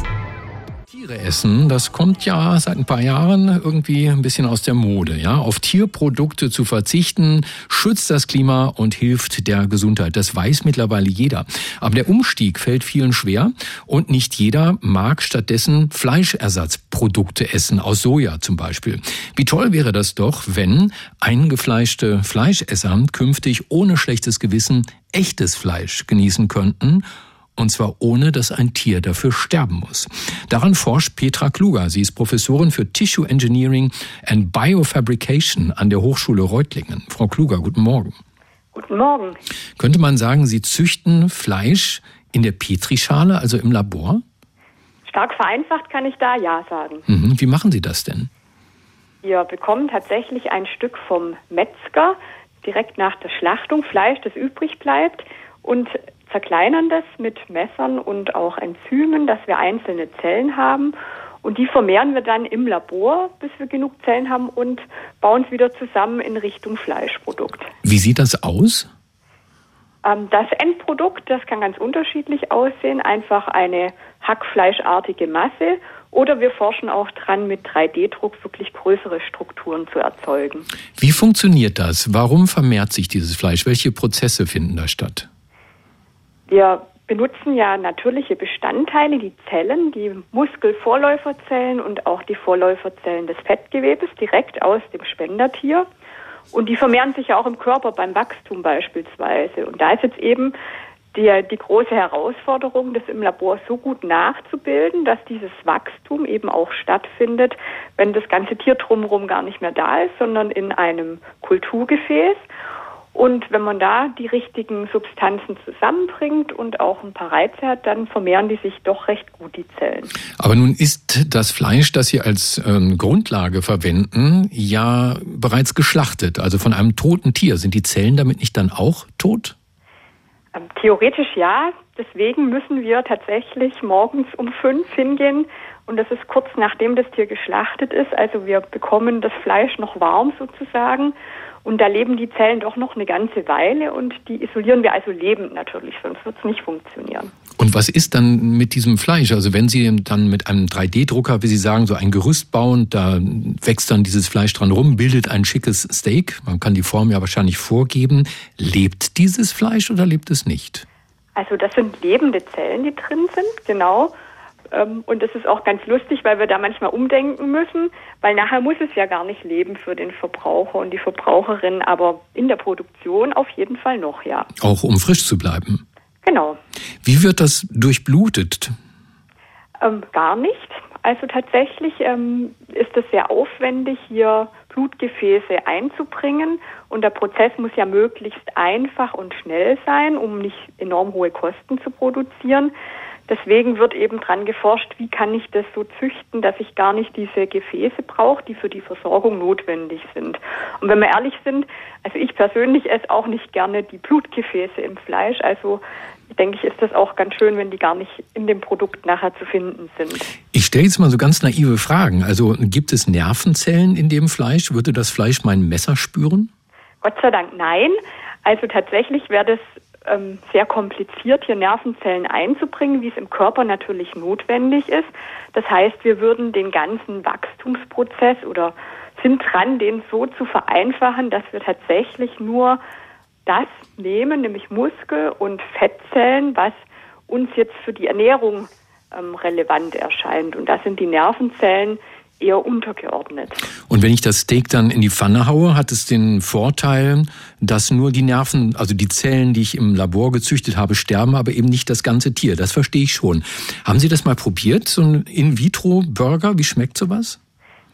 Tiere essen, das kommt ja seit ein paar Jahren irgendwie ein bisschen aus der Mode. Ja, auf Tierprodukte zu verzichten schützt das Klima und hilft der Gesundheit. Das weiß mittlerweile jeder. Aber der Umstieg fällt vielen schwer und nicht jeder mag stattdessen Fleischersatzprodukte essen aus Soja zum Beispiel. Wie toll wäre das doch, wenn eingefleischte Fleischesser künftig ohne schlechtes Gewissen echtes Fleisch genießen könnten und zwar ohne, dass ein Tier dafür sterben muss. Daran forscht Petra Kluger. Sie ist Professorin für Tissue Engineering and Biofabrication an der Hochschule Reutlingen. Frau Kluger, guten Morgen. Guten Morgen. Könnte man sagen, Sie züchten Fleisch in der Petrischale, also im Labor? Stark vereinfacht kann ich da ja sagen. Mhm. Wie machen Sie das denn? Wir bekommen tatsächlich ein Stück vom Metzger direkt nach der Schlachtung, Fleisch, das übrig bleibt, und zerkleinern das mit Messern und auch Enzymen, dass wir einzelne Zellen haben. Und die vermehren wir dann im Labor, bis wir genug Zellen haben und bauen es wieder zusammen in Richtung Fleischprodukt. Wie sieht das aus? Ähm, das Endprodukt, das kann ganz unterschiedlich aussehen. Einfach eine hackfleischartige Masse. Oder wir forschen auch dran, mit 3D-Druck wirklich größere Strukturen zu erzeugen. Wie funktioniert das? Warum vermehrt sich dieses Fleisch? Welche Prozesse finden da statt? Wir benutzen ja natürliche Bestandteile, die Zellen, die Muskelvorläuferzellen und auch die Vorläuferzellen des Fettgewebes direkt aus dem Spendertier. Und die vermehren sich ja auch im Körper beim Wachstum beispielsweise. Und da ist jetzt eben die, die große Herausforderung, das im Labor so gut nachzubilden, dass dieses Wachstum eben auch stattfindet, wenn das ganze Tier drumherum gar nicht mehr da ist, sondern in einem Kulturgefäß. Und wenn man da die richtigen Substanzen zusammenbringt und auch ein paar Reize hat, dann vermehren die sich doch recht gut, die Zellen. Aber nun ist das Fleisch, das Sie als ähm, Grundlage verwenden, ja bereits geschlachtet, also von einem toten Tier. Sind die Zellen damit nicht dann auch tot? Ähm, theoretisch ja. Deswegen müssen wir tatsächlich morgens um fünf hingehen und das ist kurz nachdem das Tier geschlachtet ist. Also wir bekommen das Fleisch noch warm sozusagen und da leben die Zellen doch noch eine ganze Weile und die isolieren wir also lebend natürlich, sonst wird es nicht funktionieren. Und was ist dann mit diesem Fleisch? Also wenn Sie dann mit einem 3D-Drucker, wie Sie sagen, so ein Gerüst bauen, da wächst dann dieses Fleisch dran rum, bildet ein schickes Steak. Man kann die Form ja wahrscheinlich vorgeben. Lebt dieses Fleisch oder lebt es nicht? Also das sind lebende Zellen, die drin sind, genau. Ähm, und das ist auch ganz lustig, weil wir da manchmal umdenken müssen, weil nachher muss es ja gar nicht leben für den Verbraucher und die Verbraucherin, aber in der Produktion auf jeden Fall noch, ja. Auch um frisch zu bleiben. Genau. Wie wird das durchblutet? Ähm, gar nicht. Also tatsächlich ähm, ist es sehr aufwendig, hier Blutgefäße einzubringen. Und der Prozess muss ja möglichst einfach und schnell sein, um nicht enorm hohe Kosten zu produzieren. Deswegen wird eben dran geforscht, wie kann ich das so züchten, dass ich gar nicht diese Gefäße brauche, die für die Versorgung notwendig sind. Und wenn wir ehrlich sind, also ich persönlich esse auch nicht gerne die Blutgefäße im Fleisch. Also denke ich, ist das auch ganz schön, wenn die gar nicht in dem Produkt nachher zu finden sind. Ich stelle jetzt mal so ganz naive Fragen. Also gibt es Nervenzellen in dem Fleisch? Würde das Fleisch mein Messer spüren? Gott sei Dank nein. Also tatsächlich wäre das ähm, sehr kompliziert, hier Nervenzellen einzubringen, wie es im Körper natürlich notwendig ist. Das heißt, wir würden den ganzen Wachstumsprozess oder sind dran, den so zu vereinfachen, dass wir tatsächlich nur das nehmen, nämlich Muskel- und Fettzellen, was uns jetzt für die Ernährung ähm, relevant erscheint. Und das sind die Nervenzellen, eher untergeordnet. Und wenn ich das Steak dann in die Pfanne haue, hat es den Vorteil, dass nur die Nerven, also die Zellen, die ich im Labor gezüchtet habe, sterben, aber eben nicht das ganze Tier. Das verstehe ich schon. Haben Sie das mal probiert, so ein In-vitro-Burger? Wie schmeckt sowas?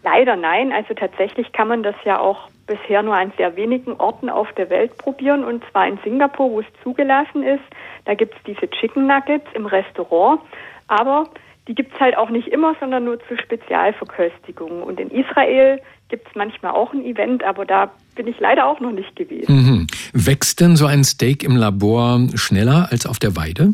Leider nein. Also tatsächlich kann man das ja auch bisher nur an sehr wenigen Orten auf der Welt probieren und zwar in Singapur, wo es zugelassen ist. Da gibt es diese Chicken Nuggets im Restaurant. Aber die gibt es halt auch nicht immer, sondern nur zu Spezialverköstigungen. Und in Israel gibt es manchmal auch ein Event, aber da bin ich leider auch noch nicht gewesen. Mhm. Wächst denn so ein Steak im Labor schneller als auf der Weide?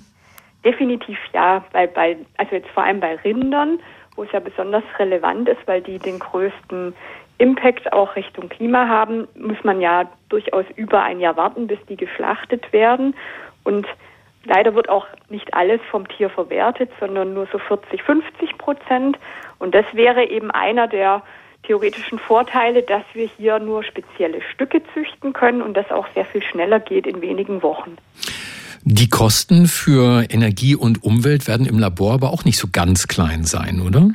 Definitiv ja, bei, bei, also jetzt vor allem bei Rindern, wo es ja besonders relevant ist, weil die den größten Impact auch Richtung Klima haben, muss man ja durchaus über ein Jahr warten, bis die geschlachtet werden. Und Leider wird auch nicht alles vom Tier verwertet, sondern nur so 40, 50 Prozent. Und das wäre eben einer der theoretischen Vorteile, dass wir hier nur spezielle Stücke züchten können und das auch sehr viel schneller geht in wenigen Wochen. Die Kosten für Energie und Umwelt werden im Labor aber auch nicht so ganz klein sein, oder?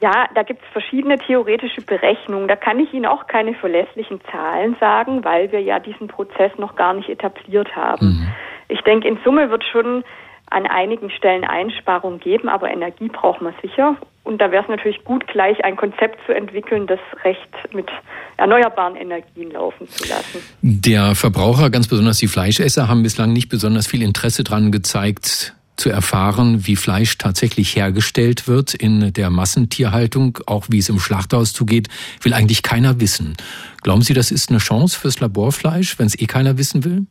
Ja, da gibt es verschiedene theoretische Berechnungen. Da kann ich Ihnen auch keine verlässlichen Zahlen sagen, weil wir ja diesen Prozess noch gar nicht etabliert haben. Mhm. Ich denke, in Summe wird schon an einigen Stellen Einsparungen geben, aber Energie braucht man sicher. Und da wäre es natürlich gut, gleich ein Konzept zu entwickeln, das recht mit erneuerbaren Energien laufen zu lassen. Der Verbraucher, ganz besonders die Fleischesser, haben bislang nicht besonders viel Interesse daran gezeigt, zu erfahren, wie Fleisch tatsächlich hergestellt wird in der Massentierhaltung, auch wie es im Schlachthaus zugeht, will eigentlich keiner wissen. Glauben Sie, das ist eine Chance fürs Laborfleisch, wenn es eh keiner wissen will?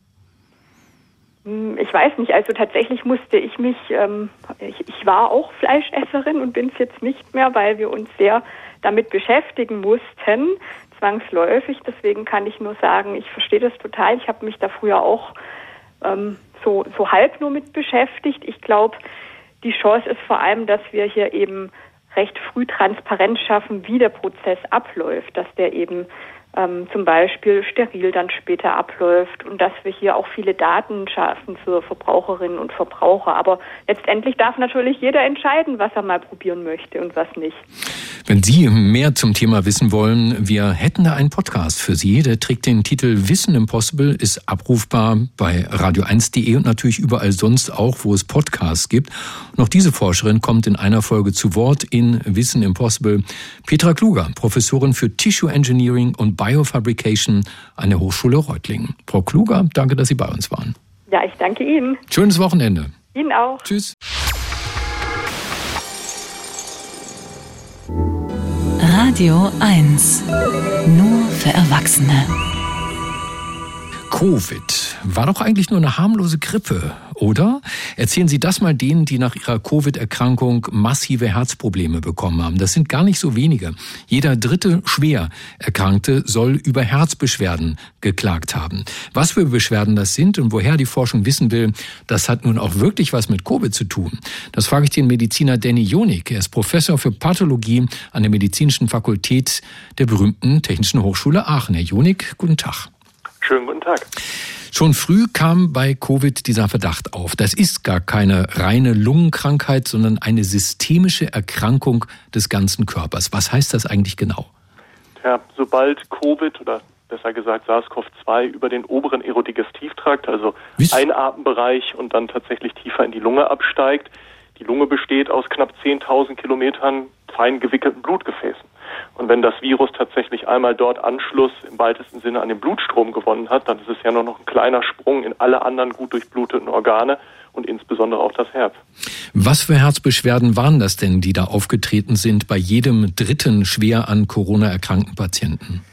Hm, ich weiß nicht, also tatsächlich musste ich mich, ähm, ich, ich war auch Fleischesserin und bin es jetzt nicht mehr, weil wir uns sehr damit beschäftigen mussten, zwangsläufig. Deswegen kann ich nur sagen, ich verstehe das total. Ich habe mich da früher auch ähm, so, so halb nur mit beschäftigt. Ich glaube, die Chance ist vor allem, dass wir hier eben recht früh Transparenz schaffen, wie der Prozess abläuft, dass der eben ähm, zum Beispiel steril dann später abläuft und dass wir hier auch viele Daten schaffen für Verbraucherinnen und Verbraucher. Aber letztendlich darf natürlich jeder entscheiden, was er mal probieren möchte und was nicht. Wenn Sie mehr zum Thema wissen wollen, wir hätten da einen Podcast für Sie. Der trägt den Titel Wissen Impossible, ist abrufbar bei radio1.de und natürlich überall sonst auch, wo es Podcasts gibt. Noch diese Forscherin kommt in einer Folge zu Wort in Wissen Impossible. Petra Kluger, Professorin für Tissue Engineering und Biofabrication an der Hochschule Reutlingen. Frau Kluger, danke, dass Sie bei uns waren. Ja, ich danke Ihnen. Schönes Wochenende. Ihnen auch. Tschüss. Radio 1. Nur für Erwachsene. Covid war doch eigentlich nur eine harmlose Grippe, oder? Erzählen Sie das mal denen, die nach ihrer Covid-Erkrankung massive Herzprobleme bekommen haben. Das sind gar nicht so wenige. Jeder dritte schwer Erkrankte soll über Herzbeschwerden geklagt haben. Was für Beschwerden das sind und woher die Forschung wissen will, das hat nun auch wirklich was mit Covid zu tun. Das frage ich den Mediziner Danny Jonik. Er ist Professor für Pathologie an der Medizinischen Fakultät der berühmten Technischen Hochschule Aachen. Herr Jonik, guten Tag. Schönen guten Tag. Schon früh kam bei Covid dieser Verdacht auf. Das ist gar keine reine Lungenkrankheit, sondern eine systemische Erkrankung des ganzen Körpers. Was heißt das eigentlich genau? Ja, sobald Covid oder besser gesagt SARS-CoV-2 über den oberen Aerodigestivtrakt, also Einatmenbereich und dann tatsächlich tiefer in die Lunge absteigt, die Lunge besteht aus knapp 10.000 Kilometern fein gewickelten Blutgefäßen. Und wenn das Virus tatsächlich einmal dort Anschluss im weitesten Sinne an den Blutstrom gewonnen hat, dann ist es ja nur noch ein kleiner Sprung in alle anderen gut durchbluteten Organe und insbesondere auch das Herz. Was für Herzbeschwerden waren das denn, die da aufgetreten sind bei jedem dritten schwer an Corona erkrankten Patienten?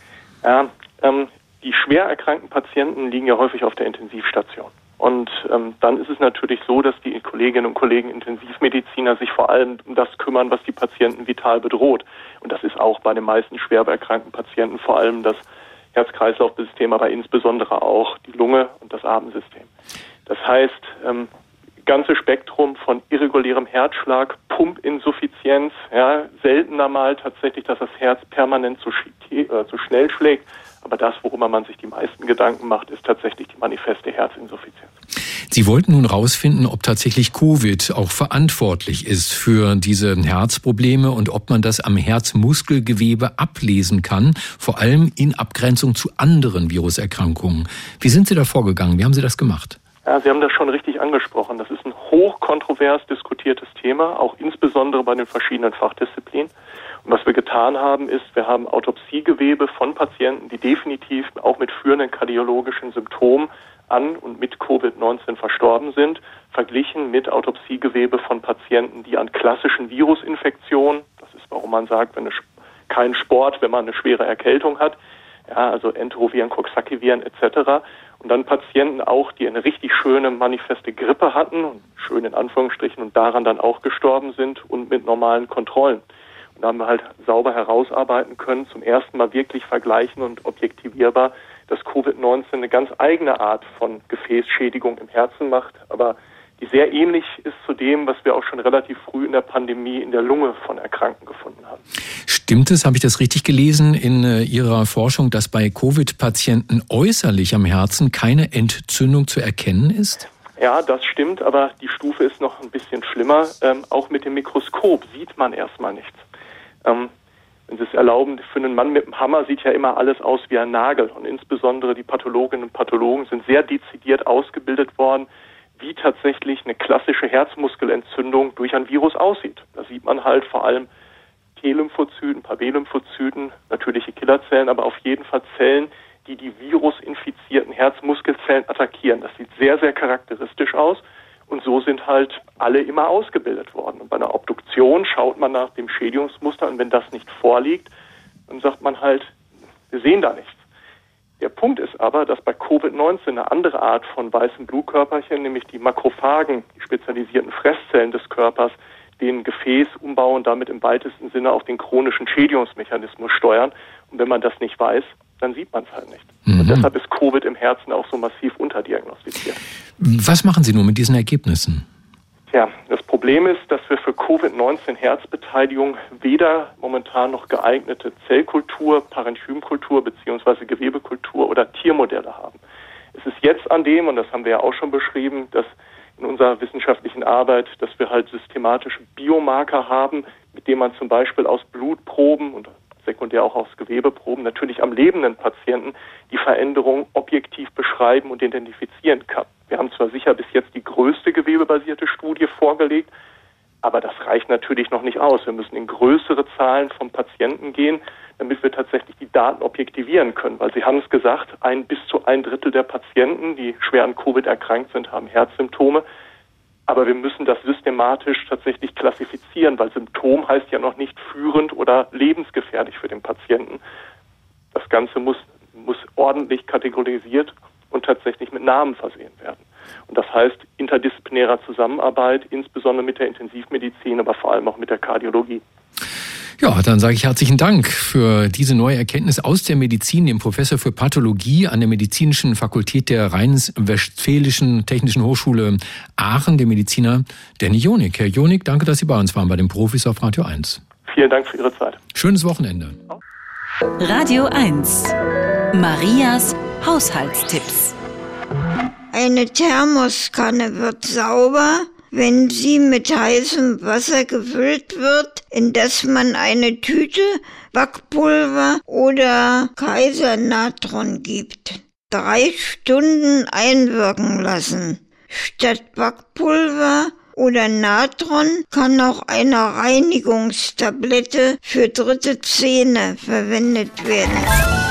Ja, ähm, die schwer erkrankten Patienten liegen ja häufig auf der Intensivstation. Und ähm, dann ist es natürlich so, dass die Kolleginnen und Kollegen Intensivmediziner sich vor allem um das kümmern, was die Patienten vital bedroht. Und das ist auch bei den meisten schwer erkrankten Patienten vor allem das Herz-Kreislauf-System, aber insbesondere auch die Lunge und das Atemsystem. Das heißt, ähm, ganze Spektrum von irregulärem Herzschlag, Pumpinsuffizienz, ja, seltener mal tatsächlich, dass das Herz permanent zu, äh, zu schnell schlägt. Aber das, worüber man sich die meisten Gedanken macht, ist tatsächlich die manifeste Herzinsuffizienz. Sie wollten nun herausfinden, ob tatsächlich Covid auch verantwortlich ist für diese Herzprobleme und ob man das am Herzmuskelgewebe ablesen kann, vor allem in Abgrenzung zu anderen Viruserkrankungen. Wie sind Sie da vorgegangen? Wie haben Sie das gemacht? Ja, Sie haben das schon richtig angesprochen. Das ist ein hochkontrovers diskutiertes Thema, auch insbesondere bei den verschiedenen Fachdisziplinen. Und was wir getan haben, ist, wir haben Autopsiegewebe von Patienten, die definitiv auch mit führenden kardiologischen Symptomen an und mit Covid-19 verstorben sind, verglichen mit Autopsiegewebe von Patienten, die an klassischen Virusinfektionen, das ist, warum man sagt, wenn es kein Sport, wenn man eine schwere Erkältung hat, ja, also Enteroviren, Coxsackie-Viren etc. Und dann Patienten auch, die eine richtig schöne manifeste Grippe hatten, schön in Anführungsstrichen, und daran dann auch gestorben sind und mit normalen Kontrollen. Da haben wir halt sauber herausarbeiten können, zum ersten Mal wirklich vergleichen und objektivierbar, dass Covid-19 eine ganz eigene Art von Gefäßschädigung im Herzen macht, aber die sehr ähnlich ist zu dem, was wir auch schon relativ früh in der Pandemie in der Lunge von Erkrankten gefunden haben. Stimmt es, habe ich das richtig gelesen in äh, Ihrer Forschung, dass bei Covid-Patienten äußerlich am Herzen keine Entzündung zu erkennen ist? Ja, das stimmt, aber die Stufe ist noch ein bisschen schlimmer. Ähm, auch mit dem Mikroskop sieht man erstmal nichts. Ähm, wenn Sie es erlauben, für einen Mann mit einem Hammer sieht ja immer alles aus wie ein Nagel. Und insbesondere die Pathologinnen und Pathologen sind sehr dezidiert ausgebildet worden, wie tatsächlich eine klassische Herzmuskelentzündung durch ein Virus aussieht. Da sieht man halt vor allem T-Lymphozyten, paar B-Lymphozyten, natürliche Killerzellen, aber auf jeden Fall Zellen, die die virusinfizierten Herzmuskelzellen attackieren. Das sieht sehr, sehr charakteristisch aus. Und so sind halt alle immer ausgebildet worden. Und bei einer Obduktion schaut man nach dem Schädigungsmuster und wenn das nicht vorliegt, dann sagt man halt, wir sehen da nichts. Der Punkt ist aber, dass bei Covid-19 eine andere Art von weißen Blutkörperchen, nämlich die Makrophagen, die spezialisierten Fresszellen des Körpers, den Gefäß umbauen und damit im weitesten Sinne auch den chronischen Schädigungsmechanismus steuern. Und wenn man das nicht weiß, dann sieht man es halt nicht. Mhm. Und deshalb ist Covid im Herzen auch so massiv unterdiagnostiziert. Was machen Sie nun mit diesen Ergebnissen? Ja, das Problem ist, dass wir für Covid-19 Herzbeteiligung weder momentan noch geeignete Zellkultur, Parenchymkultur bzw. Gewebekultur oder Tiermodelle haben. Es ist jetzt an dem, und das haben wir ja auch schon beschrieben, dass in unserer wissenschaftlichen Arbeit, dass wir halt systematische Biomarker haben, mit denen man zum Beispiel aus Blutproben und sekundär auch aus Gewebeproben natürlich am lebenden Patienten die Veränderung objektiv beschreiben und identifizieren kann. Wir haben zwar sicher bis jetzt die größte gewebebasierte Studie vorgelegt, aber das reicht natürlich noch nicht aus. Wir müssen in größere Zahlen von Patienten gehen, damit wir tatsächlich die Daten objektivieren können. Weil Sie haben es gesagt, ein bis zu ein Drittel der Patienten, die schwer an Covid erkrankt sind, haben Herzsymptome. Aber wir müssen das systematisch tatsächlich klassifizieren, weil Symptom heißt ja noch nicht führend oder lebensgefährlich für den Patienten. Das Ganze muss, muss ordentlich kategorisiert und tatsächlich mit Namen versehen werden. Und das heißt interdisziplinärer Zusammenarbeit, insbesondere mit der Intensivmedizin, aber vor allem auch mit der Kardiologie. Ja, dann sage ich herzlichen Dank für diese neue Erkenntnis aus der Medizin, dem Professor für Pathologie an der Medizinischen Fakultät der Rhein-Westfälischen Technischen Hochschule Aachen, dem Mediziner Danny Jonik. Herr Jonik, danke, dass Sie bei uns waren bei den Profis auf Radio 1. Vielen Dank für Ihre Zeit. Schönes Wochenende. Radio 1. Marias Haushaltstipps. Eine Thermoskanne wird sauber, wenn sie mit heißem Wasser gefüllt wird, in das man eine Tüte Backpulver oder Kaisernatron gibt. Drei Stunden einwirken lassen. Statt Backpulver oder Natron kann auch eine Reinigungstablette für dritte Zähne verwendet werden.